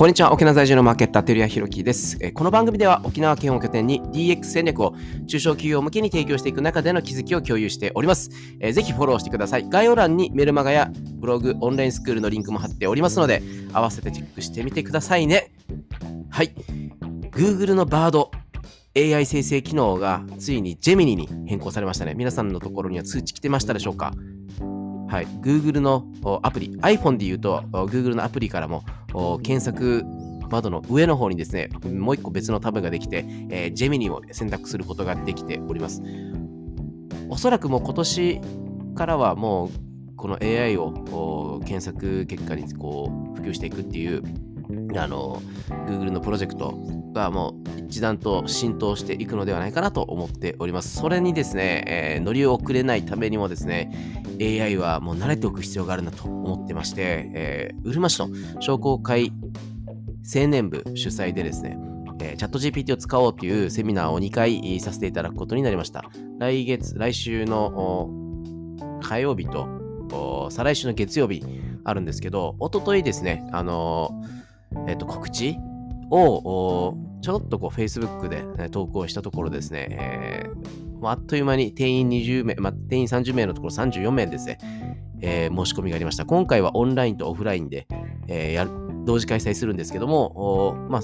こんにちは。沖縄在住のマーケッター、照屋弘樹です。えこの番組では沖縄県を拠点に DX 戦略を中小企業向けに提供していく中での気づきを共有しております。えーぜひフォローしてください。概要欄にメルマガやブログ、オンラインスクールのリンクも貼っておりますので、合わせてチェックしてみてくださいね。はい。Google の Bard AI 生成機能がついに Gemini に変更されましたね。皆さんのところには通知来てましたでしょうか？はい、Google のアプリ、iPhone で言うと、Google のアプリからも検索窓の上の方にですね、もう一個別のタブができて、えー、ジェミニを選択することができております。おそらくもう今年からはもうこの AI を検索結果にこう普及していくっていうあの Google のプロジェクトがもう一段と浸透していくのではないかなと思っております。それにですね、えー乗り遅れないためにもですね、AI はもう慣れておく必要があるなと思ってまして、えーうるま市の商工会青年部主催でですね、えーチャット GPT を使おうというセミナーを2回させていただくことになりました。来月、来週の火曜日と再来週の月曜日あるんですけど、一昨日ですね、あのーえっ、と、告知？をちょっとこう Facebook で、ね投稿したところですね、えーあっという間に定員20名、まあ、定員30名のところ34名ですね、えー申し込みがありました。今回はオンラインとオフラインで、えー同時開催するんですけども、まあ、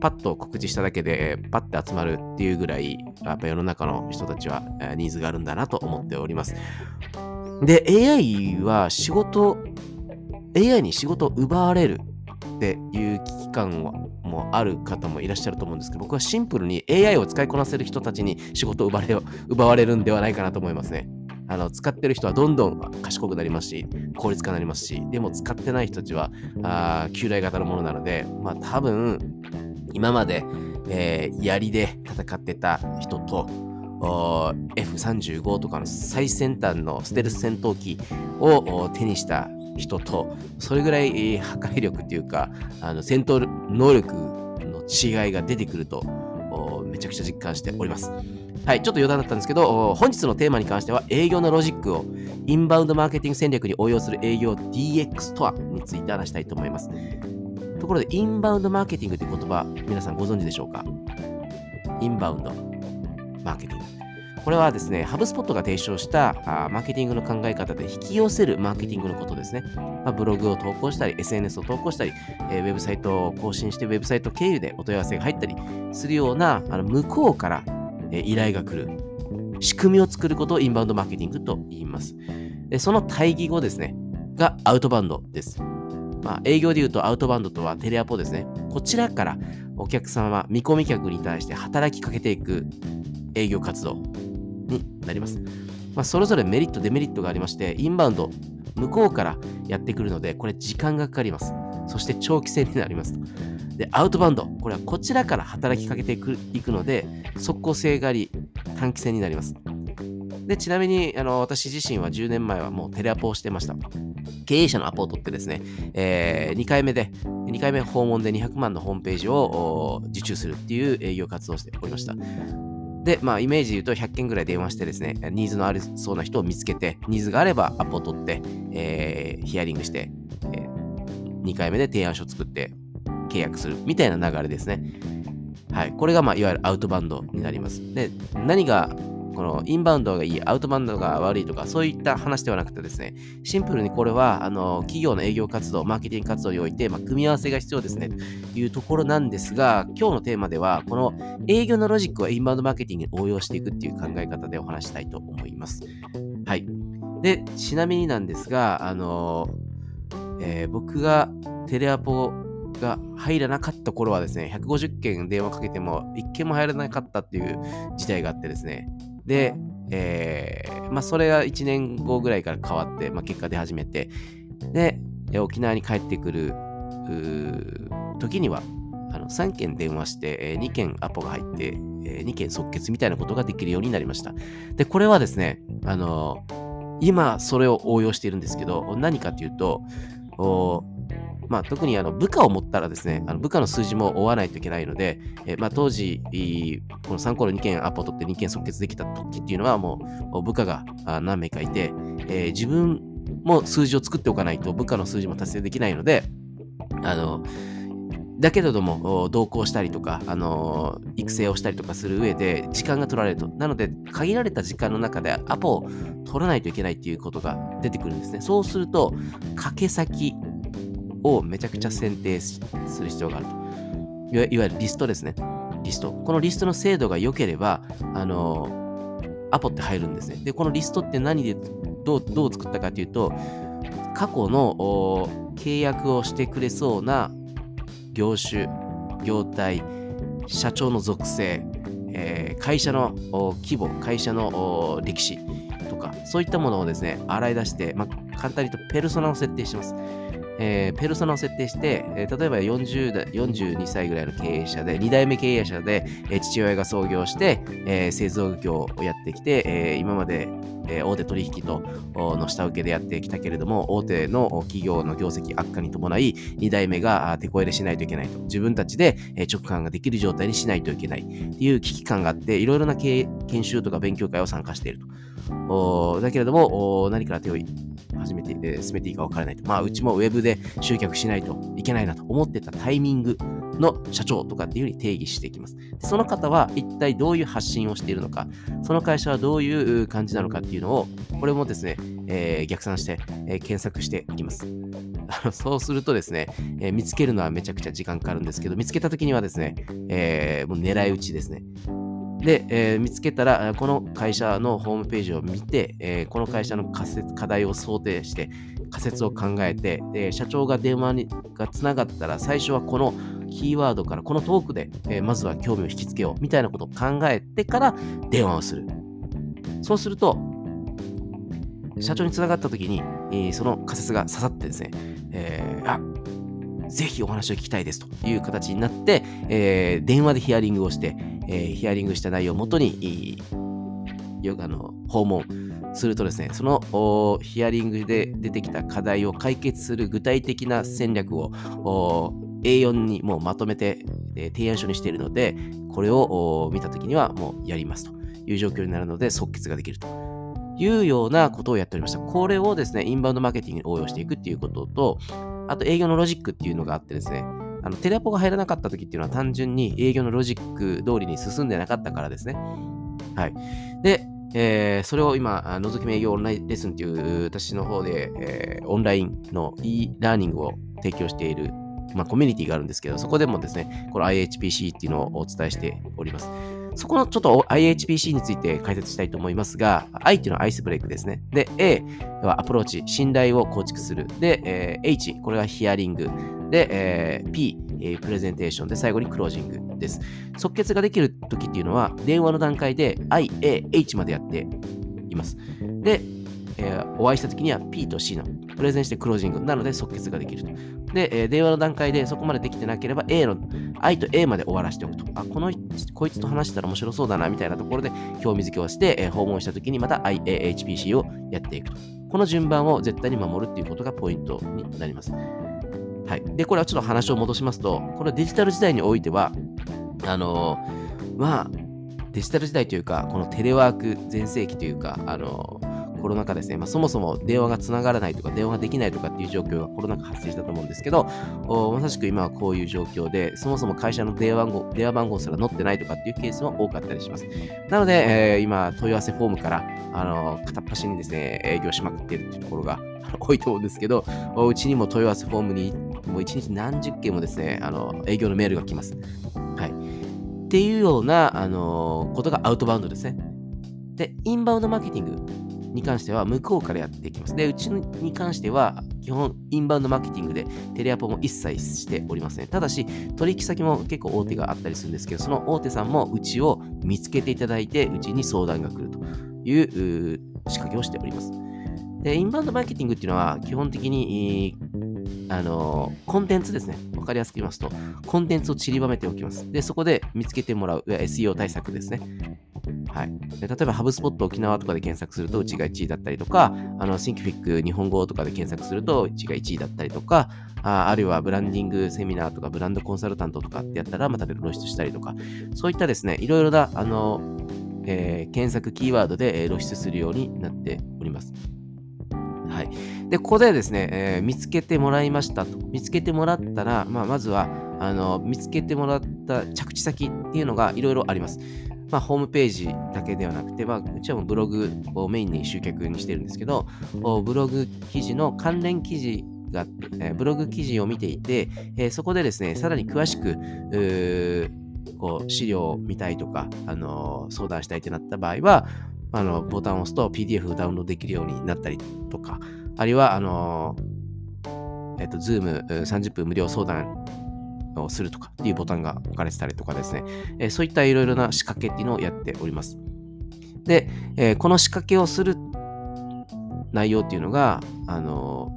パッと告知しただけで、パッて集まるっていうぐらい、やっぱ世の中の人たちは、ニーズがあるんだなと思っております。で、AI は仕事、AI に仕事を奪われるっていう危機感はもある方もいらっしゃると思うんですけど、僕はシンプルに AI を使いこなせる人たちに仕事を奪われ奪われるんではないかなと思いますね。あの使ってる人はどんどん賢くなりますし、効率化になりますし、でも使ってない人たちはあ旧来型のものなので、まあ多分、今まで、えー槍で戦ってた人と、F35 とかの最先端のステルス戦闘機を手にした人と、それぐらい破壊力っていうか、あの戦闘能力の違いが出てくると、めちゃくちゃ実感しております。はい、ちょっと余談だったんですけど、本日のテーマに関しては、営業のロジックをインバウンドマーケティング戦略に応用する営業 DX とはについて話したいと思います。ところで、インバウンドマーケティングって言葉、皆さんご存知でしょうか？インバウンドマーケティング。これはですね、ハブスポットが提唱したあーマーケティングの考え方で引き寄せるマーケティングのことですね。まあ、ブログを投稿したり、SNS を投稿したり、えーウェブサイトを更新して、ウェブサイト経由でお問い合わせが入ったりするような、あの向こうから、えー依頼が来る仕組みを作ることをインバウンドマーケティングと言います。でその対義語ですね、がアウトバンドです。まあ、営業で言うとアウトバンドとはテレアポですね。こちらからお客様、見込み客に対して働きかけていく営業活動になります。まあ、それぞれメリット、デメリットがありまして、インバウンド、向こうからやってくるので、これ時間がかかります。そして長期戦になりますと。で、アウトバウンド、これはこちらから働きかけていくので、即効性があり、短期戦になります。で、ちなみに、あの、私自身は10年前はもうテレアポをしてました。経営者のアポを取ってですね、え2回目で、2回目訪問で200万のホームページを受注するっていう営業活動をしておりました。で、まあ、イメージで言うと100件ぐらい電話してですね、ニーズのありそうな人を見つけて、ニーズがあればアポを取って、えーヒアリングして、え2回目で提案書を作って契約するみたいな流れですね。はい。これが、まあ、いわゆるアウトバンドになります。で、何が、このインバウンドがいい、アウトバウンドが悪いとか、そういった話ではなくてですね、シンプルにこれは、あの、企業の営業活動、マーケティング活動において、まあ、組み合わせが必要ですね、というところなんですが、今日のテーマでは、この営業のロジックをインバウンドマーケティングに応用していくっていう考え方でお話したいと思います。はい。で、ちなみになんですが、あの、えー僕がテレアポが入らなかった頃はですね、150件電話かけても1件も入らなかったっていう事態があってですね、で、えーまあ、それが1年後ぐらいから変わって、まあ、結果出始めて、で、え沖縄に帰ってくる時には、あの3件電話して、え2件アポが入って、え2件即決みたいなことができるようになりました。で、これはですね、あの今それを応用しているんですけど、何かというと、おまあ、特にあの部下を持ったらですね、あの部下の数字も追わないといけないので、えまあ、当時、この3個の2件アポ取って2件即決できた時っていうのはもう部下が何名かいて、えー自分も数字を作っておかないと部下の数字も達成できないので、あの、だけれども、同行したりとか、あの、育成をしたりとかする上で時間が取られると。なので、限られた時間の中でアポを取らないといけないっていうことが出てくるんですね。そうすると、掛け先をめちゃくちゃ選定する必要があると。いわゆるリストですね。リスト。このリストの精度が良ければ、あの、アポって入るんですね。で、このリストって何でどうどう作ったかというと、過去の契約をしてくれそうな業種、業態、社長の属性、えー、会社の規模、会社の歴史とか、そういったものをですね、洗い出して、まあ、簡単に言うとペルソナを設定します。えー、ペルソナを設定して、えー、例えば40代42歳ぐらいの経営者で、2代目経営者で、えー、父親が創業して、え製造業をやってきて、え今まで、え大手取引との下請けでやってきたけれども、大手の企業の業績悪化に伴い、2代目が手こ入れしないといけないと。自分たちで直感ができる状態にしないといけないっていう危機感があって、いろいろな研修とか勉強会を参加していると。だけれども、何から手を始めて、えー、進めていいか分からないと。まあ、うちもウェブで集客しないといけないなと思ってたタイミングの社長とかっていうふうに定義していきます。その方は一体どういう発信をしているのか、その会社はどういう感じなのかっていうのを、これもですね、えー、逆算して、えー、検索していきます。そうするとですね、えー、見つけるのはめちゃくちゃ時間かかるんですけど、見つけた時にはですね、えもう狙い撃ちですね。で、えー、見つけたら、この会社のホームページを見て、えー、この会社の仮説課題を想定して、仮説を考えて、で社長が電話にがつながったら、最初はこのキーワードから、このトークで、えー、まずは興味を引きつけようみたいなことを考えてから電話をする。そうすると、社長につながった時に、えー、その仮説が刺さってですね、えー、あぜひお話を聞きたいですという形になって、えー、電話でヒアリングをして、えー、ヒアリングした内容をもとに、よあの訪問するとですね、そのヒアリングで出てきた課題を解決する具体的な戦略を A4 にもうまとめて、えー、提案書にしているので、これを見たときにはもうやりますという状況になるので即決ができるというようなことをやっておりました。これをですね、インバウンドマーケティングに応用していくっていうことと、あと営業のロジックっていうのがあってですね、あのテレアポが入らなかった時っていうのは単純に営業のロジック通りに進んでなかったからですね。はい。で、えー、それを今、覗き見営業オンラインレッスンっていう私の方で、えー、オンラインの e ラーニングを提供している、まあ、コミュニティがあるんですけど、そこでもですね、この IHPC っていうのをお伝えしております。そこのちょっと IHPC について解説したいと思いますが、I っていうのはアイスブレイクですね。で、A はアプローチ、信頼を構築する。で、えー、H、これはヒアリング。で、えー、P、えー、プレゼンテーションで最後にクロージングです。即決ができるときっていうのは、電話の段階で I、A、H までやっています。で、えー、お会いしたときには P と C のプレゼンしてクロージングなので即決ができると。で、えー、電話の段階でそこまでできてなければ A の I と A まで終わらせておくと。あ、この、こいつと話したら面白そうだなみたいなところで興味づけをして、えー、訪問したときにまた IAHPC をやっていくと。この順番を絶対に守るっていうことがポイントになります。はい。で、これはちょっと話を戻しますと、これデジタル時代においては、あのー、まあ、デジタル時代というか、このテレワーク全盛期というか、あのーコロナ禍ですね、まあ、そもそも電話がつながらないとか、電話ができないとかっていう状況がコロナ禍発生したと思うんですけど、まさしく今はこういう状況で、そもそも会社の電話番号電話番号すら載ってないとかっていうケースも多かったりします。なので、えー、今、問い合わせフォームから、あの片っ端にですね、営業しまくっているっていうところが 多いと思うんですけど、うちにも問い合わせフォームに、もう1日何十件もですね、あの営業のメールが来ます。はい。っていうような、あのことがアウトバウンドですね。で、インバウンドマーケティング。に関しては向こうからやっていきます。で、うちに関しては基本インバウンドマーケティングでテレアポも一切しておりません、ただし、取引先も結構大手があったりするんですけど、その大手さんもうちを見つけていただいて、うちに相談が来るという仕掛けをしております。で、インバウンドマーケティングっていうのは基本的に、あのコンテンツですね。わかりやすく言いますと、コンテンツを散りばめておきます。で、そこで見つけてもらう SEO 対策ですね。はい、で例えば、ハブスポット沖縄とかで検索すると、うちが1位だったりとか、あの、シンキフィック日本語とかで検索すると、うちが1位だったりとか、ああるいはブランディングセミナーとか、ブランドコンサルタントとかってやったら、また露出したりとか、そういったですね、いろいろな、あの、えー、検索キーワードで露出するようになっております。はい。で、ここでですね、えー見つけてもらいましたと。見つけてもらったら、まあ、まずは、あの、見つけてもらった着地先っていうのがいろいろあります。まあ、ホームページだけではなくて、まあ、うちはもうブログをメインに集客にしてるんですけど、ブログ記事の関連記事が、えーブログ記事を見ていて、えーそこでですね、さらに詳しく、こう資料を見たいとか、あのー相談したいってなった場合は、あのボタンを押すと PDF をダウンロードできるようになったりとか、あるいは、あのーえっと、Zoom30 分無料相談をするとかっていうボタンが置かれてたりとかですね、えそういったいろいろな仕掛けっていうのをやっております。で、えこの仕掛けをする内容っていうのが、あの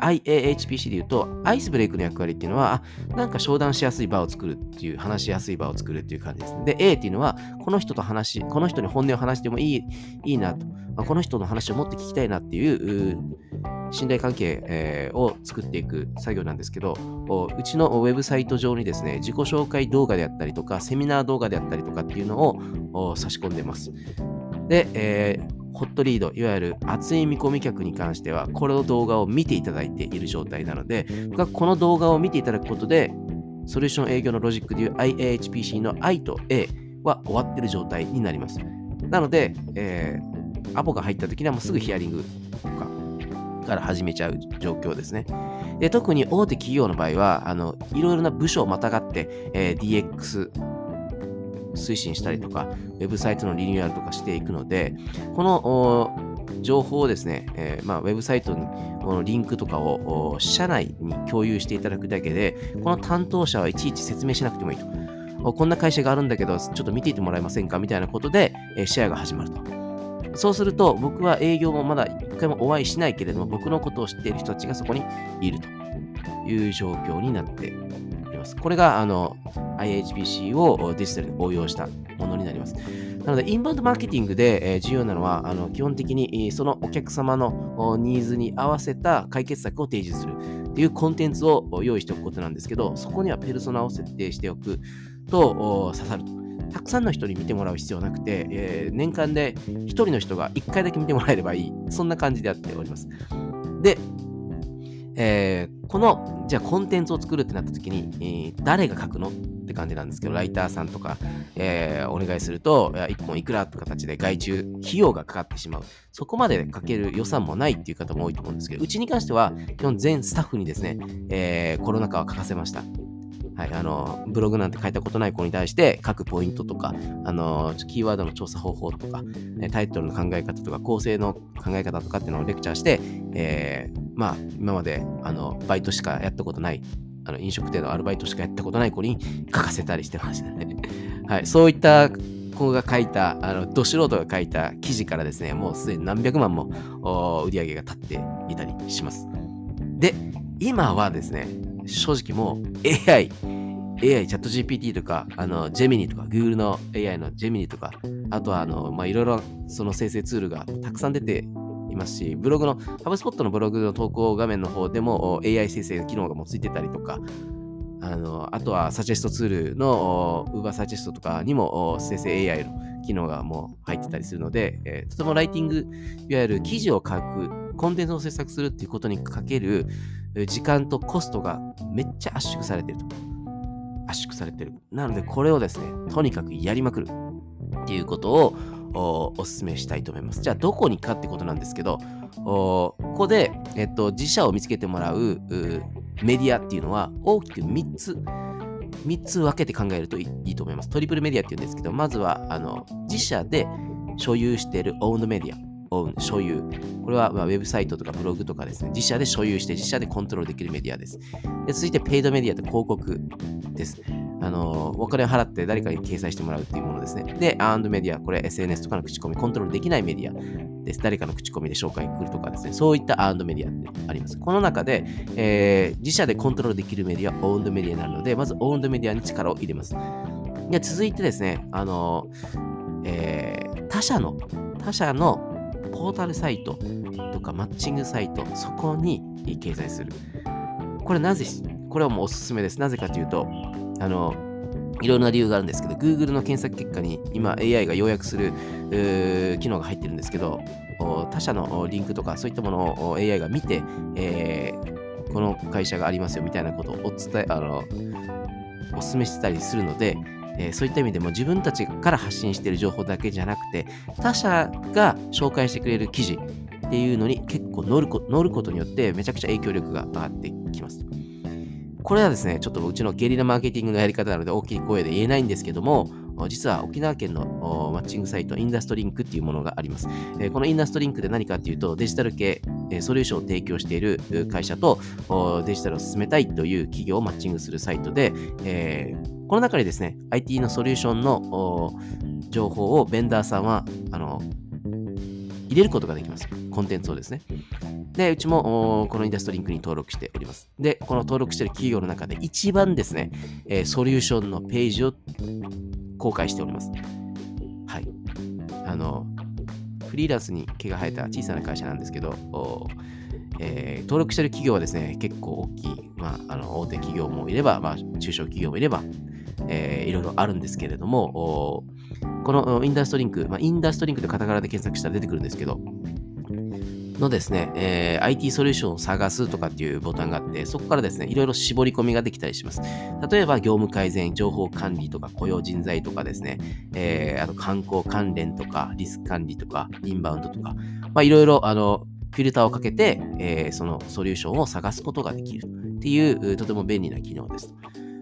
IAHPC で言うと、アイスブレイクの役割っていうのは、あなんか商談しやすい場を作るっていう、話しやすい場を作るっていう感じですね。で、A っていうのは、この人と話し、この人に本音を話してもいいいいなと、まあこの人の話をもっと聞きたいなってい、う信頼関係、を作っていく作業なんですけど、うちのウェブサイト上にですね、自己紹介動画であったりとか、セミナー動画であったりとかっていうのを差し込んでます。で、えーホットリード、いわゆる熱い見込み客に関しては、この動画を見ていただいている状態なので、この動画を見ていただくことで、ソリューション営業のロジックでいう IAHPC の I と A は終わってる状態になります。なので、えーアポが入った時にはもうすぐヒアリングとかから始めちゃう状況ですね。で特に大手企業の場合は、あのいろいろな部署をまたがって、えー DX 推進したりとか、ウェブサイトのリニューアルとかしていくので、この情報をですね、えーまあ、ウェブサイトにこのリンクとかを社内に共有していただくだけで、この担当者はいちいち説明しなくてもいいと。こんな会社があるんだけど、ちょっと見ていてもらえませんか？みたいなことで、えーシェアが始まると。そうすると、僕は営業もまだ一回もお会いしないけれども、僕のことを知っている人たちがそこにいるという状況になっております。これがあの IHPC をデジタルに応用したものになります。なので、インバウンドマーケティングで重要なのは、あの基本的にそのお客様のニーズに合わせた解決策を提示するっていうコンテンツを用意しておくことなんですけど、そこにはペルソナを設定しておくと刺さると。たくさんの人に見てもらう必要なくて、えー年間で1人の人が1回だけ見てもらえればいい。そんな感じでやっております。で、えーこの、じゃあコンテンツを作るってなった時に、えー誰が書くのって感じなんですけど、ライターさんとか、えーお願いすると、1本いくらって形で外注、費用がかかってしまう。そこまでかける予算もないっていう方も多いと思うんですけど、うちに関しては、基本全スタッフにですね、えーコロナ禍は書かせました。はい、あの、ブログなんて書いたことない子に対して書くポイントとか、あの、キーワードの調査方法とか、タイトルの考え方とか、構成の考え方とかっていうのをレクチャーして、えーまあ、今まで、あの、バイトしかやったことない、あの飲食店のアルバイトしかやったことない子に書かせたりしてましたね。はい、そういった子が書いた、あの、ど素人が書いた記事からですね、もうすでに何百万も売り上げが立っていたりします。で、今はですね、正直もう AI、AI、チャット GPT とか、あの、ジェミニとか、Google の AI のジェミニとか、あとは、あの、ま、いろいろその生成ツールがたくさん出ていますし、ブログの、ハブスポットのブログの投稿画面の方でも AI 生成機能がもうついてたりとか、あの、あとはサジェストツールの Uber サジェストとかにも生成 AI の機能がもう入ってたりするので、えーとてもライティング、いわゆる記事を書く、コンテンツを制作するっていうことにかける時間とコストがめっちゃ圧縮されてると。圧縮されてる。なので、これをですね、とにかくやりまくるっていうことをおお勧めしたいと思います。じゃあ、どこにかってことなんですけど、ここで、えっと、自社を見つけてもらうメディアっていうのは大きく3つ、3つ分けて考えるといいいいと思います。トリプルメディアっていうんですけど、まずはあの自社で所有しているオウンドメディア。オウン所有。これは、まあ、ウェブサイトとかブログとかですね、自社で所有して自社でコントロールできるメディアです。で続いて、ペイドメディアと広告です。あの、お金を払って誰かに掲載してもらうっていうものですね。で、アンドメディア、これ SNS とかの口コミ、コントロールできないメディアです。誰かの口コミで紹介来るとかですね、そういったアンドメディアってあります。この中で、えー自社でコントロールできるメディア、オウンドメディアになるので、まずオウンドメディアに力を入れます。で続いてですね、あの、えー他社の、他社のポータルサイトとかマッチングサイト、そこに掲載する。これなぜ、これはもうおすすめです。なぜかというと、あの、いろいろな理由があるんですけど、Google の検索結果に今 AI が要約する機能が入ってるんですけど、他社のリンクとかそういったものを AI が見て、えー、この会社がありますよみたいなことをお伝え、あの、お勧めしてたりするので、えー、そういった意味でも自分たちから発信している情報だけじゃなくて、他社が紹介してくれる記事っていうのに結構乗る乗ることによってめちゃくちゃ影響力が上がってきます。これはですね、ちょっとうちのゲリラマーケティングのやり方なので大きい声で言えないんですけども、実は沖縄県のマッチングサイト、インダストリンクっていうものがあります。このインダストリンクで何かっていうと、デジタル系ソリューションを提供している会社とデジタルを進めたいという企業をマッチングするサイトで、この中にですね、IT のソリューションの情報をベンダーさんはあの入れることができます。コンテンツをですね。で、うちもこのインダストリンクに登録しております。で、この登録している企業の中で一番ですね、えー、ソリューションのページを公開しております。はい。あの、フリーランスに毛が生えた小さな会社なんですけど、えー、登録してる企業はですね、結構大きい、まあ、あの大手企業もいれば、まあ、中小企業もいれば、えー、いろいろあるんですけれども、このインダストリンク、まあ、インダストリンクでカタカナで検索したら出てくるんですけど、のですね、えー、IT ソリューションを探すとかっていうボタンがあって、そこからですね、いろいろ絞り込みができたりします。例えば、業務改善、情報管理とか、雇用人材とかですね、えー、あと観光関連とか、リスク管理とか、インバウンドとか、まあ、いろいろ、あの、フィルターをかけて、えー、そのソリューションを探すことができるっていう、とても便利な機能です。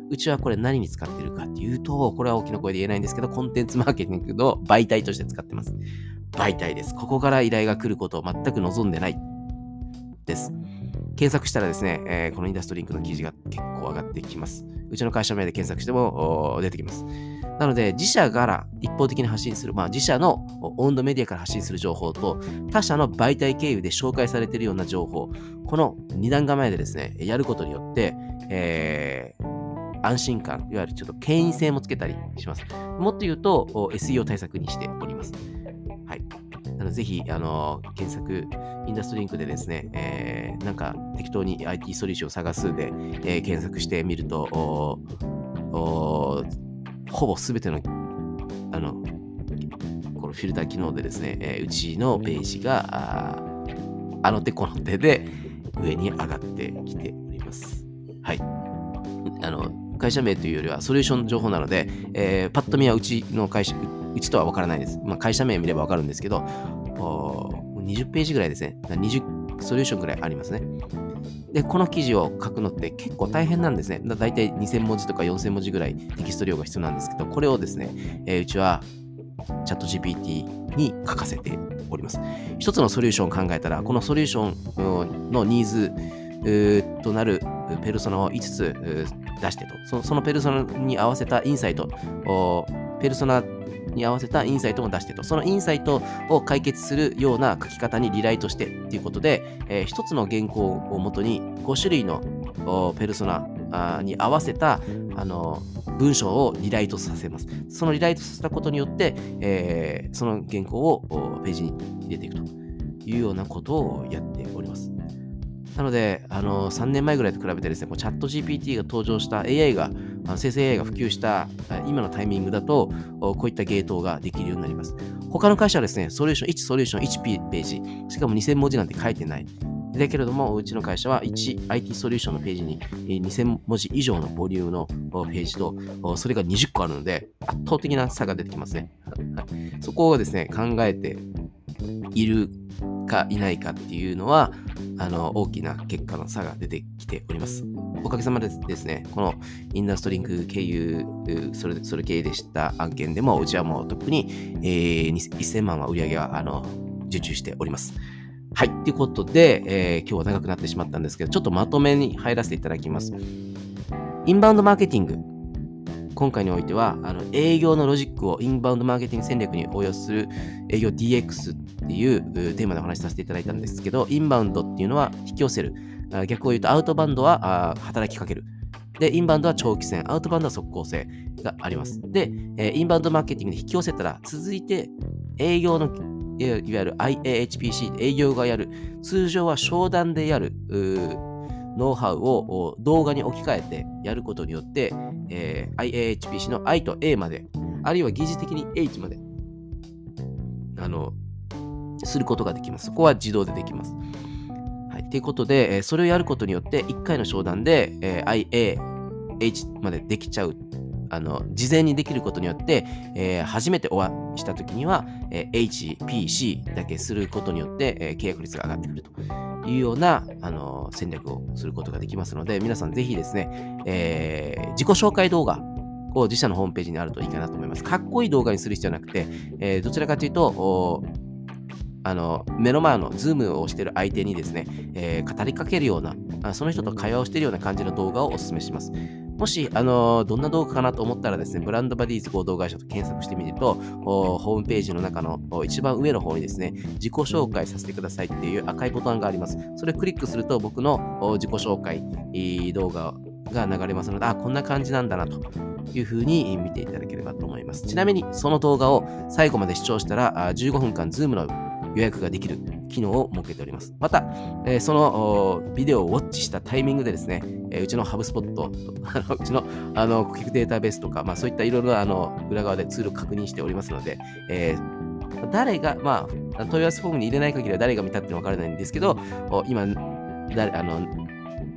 うちはこれ何に使ってるかっていうと、これは大きな声で言えないんですけど、コンテンツマーケティングの媒体として使ってます。媒体です。ここから依頼が来ることを全く望んでないです。検索したらですね、えー、このインダストリンクの記事が結構上がってきます。うちの会社名で検索しても出てきます。なので、自社から一方的に発信する、まあ、自社の温度メディアから発信する情報と、他社の媒体経由で紹介されているような情報、この二段構えでですね、やることによって、えー、安心感、いわゆるちょっと権威性もつけたりします。もっと言うと、SEO 対策にしております。の、ぜひ、あの、検索、インダストリンクでですね、えー、なんか適当に IT ソリューションを探すで、えー、検索してみると、ほぼすべての、あの、このフィルター機能でですね、えー、うちのページが、ああの手この手で上に上がってきております。はい。あの、会社名というよりはソリューション情報なので、えー、パッと見はうちの会社、うちとは分からないです。まあ、会社名見れば分かるんですけど、20ページぐらいですね。20ソリューションぐらいありますね。で、この記事を書くのって結構大変なんですね。だいたい2000文字とか4000文字ぐらいテキスト量が必要なんですけど、これをですね、えー、うちはチャット GPT に書かせております。一つのソリューションを考えたら、このソリューションのニーズとなるペルソナを5つ出してとそ。のペルソナに合わせたインサイト、ペルソナに合わせたインサイトも出してと。そのインサイトを解決するような書き方にリライトしてっていうことで、えー、一つの原稿をもとに5種類のペルソナに合わせたあの文章をリライトさせます。そのリライトさせたことによって、えー、その原稿をページに入れていくというようなことをやっております。なので、あの3年前ぐらいと比べてですね、こうチャット GPT が登場した AI が、生成 AI が普及した今のタイミングだと、こういったゲートができるようになります。他の会社はですね、ソリューション、1ソリューション1ページ、しかも2000文字なんて書いてない。だけれども、うちの会社は 1IT ソリューションのページに2000文字以上のボリュームのページと、それが20個あるので、圧倒的な差が出てきますね。そこをですね、考えているかいないかっていうのは、あの、大きな結果の差が出てきております。おかげさまでですね、このインダストリング経由、それそれ経由でした案件でも、うちはもう特に、えー、1000万は売り上げは、あの、受注しております。はい。ということで、えー、今日は長くなってしまったんですけど、ちょっとまとめに入らせていただきます。インバウンドマーケティング。今回においては、あの営業のロジックをインバウンドマーケティング戦略に応用する営業 DX っていうテーマでお話しさせていただいたんですけど、インバウンドっていうのは引き寄せる。逆を言うとアウトバウンドは働きかける。で、インバウンドは長期戦、アウトバウンドは速攻性があります。で、インバウンドマーケティングで引き寄せたら、続いて営業のいわゆる IAHPC、営業がやる。通常は商談でやる。ノウハウを動画に置き換えてやることによって、えー、IAHPC の I と A まで、あるいは疑似的に H まで、あの、することができます。そこは自動でできます。はい。ということで、えそれをやることによって、1回の商談で、え IA、H までできちゃう。あの、事前にできることによって、えー、初めてお会いしたときには、えー、H、P、C だけすることによって、えー、契約率が上がってくるというような、あの戦略をすることができますので、皆さんぜひですね、えー自己紹介動画を自社のホームページにあるといいかなと思います。かっこいい動画にする必要はなくて、えどちらかというと、あの目の前のズームをしている相手にですね、えー、語りかけるような、その人と会話をしているような感じの動画をお勧めします。もし、あのどんな動画かなと思ったらですね、ブランドバディーズ合同会社と検索してみると、ホームページの中の一番上の方にですね、自己紹介させてくださいっていう赤いボタンがあります。それをクリックすると僕の自己紹介動画が流れますので、あ、こんな感じなんだなというふうに見ていただければと思います。ちなみに、その動画を最後まで視聴したら、15分間、ズームの予約ができる機能を設けております。また、えー、そのビデオをウォッチしたタイミングでですね、えー、うちのハブスポット、うちのあの顧客データベースとか、まあ、そういったいろいろあの裏側でツールを確認しておりますので、えー、誰が、まあ、問い合わせフォームに入れない限りは誰が見たってわからないんですけど、今、誰あの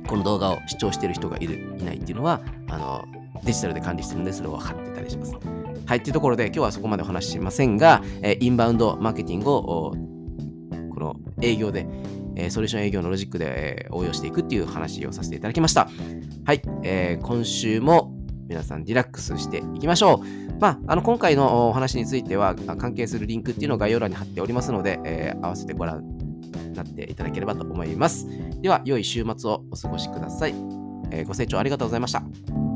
この動画を視聴している人がいる、いないっていうのは、あのデジタルで管理してるんで、それを分かってたりします。はい、っていうところで今日はそこまでお話ししませんが、えインバウンドマーケティングをこの営業で、え、ソリューション営業のロジックで、え、応用していくっていう話をさせていただきました。はい、えー、今週も皆さんリラックスしていきましょう。まあ、あの今回のお話については関係するリンクっていうのを概要欄に貼っておりますので、えー、合わせてご覧になっていただければと思います。では、良い週末をお過ごしください。えー、ご清聴ありがとうございました。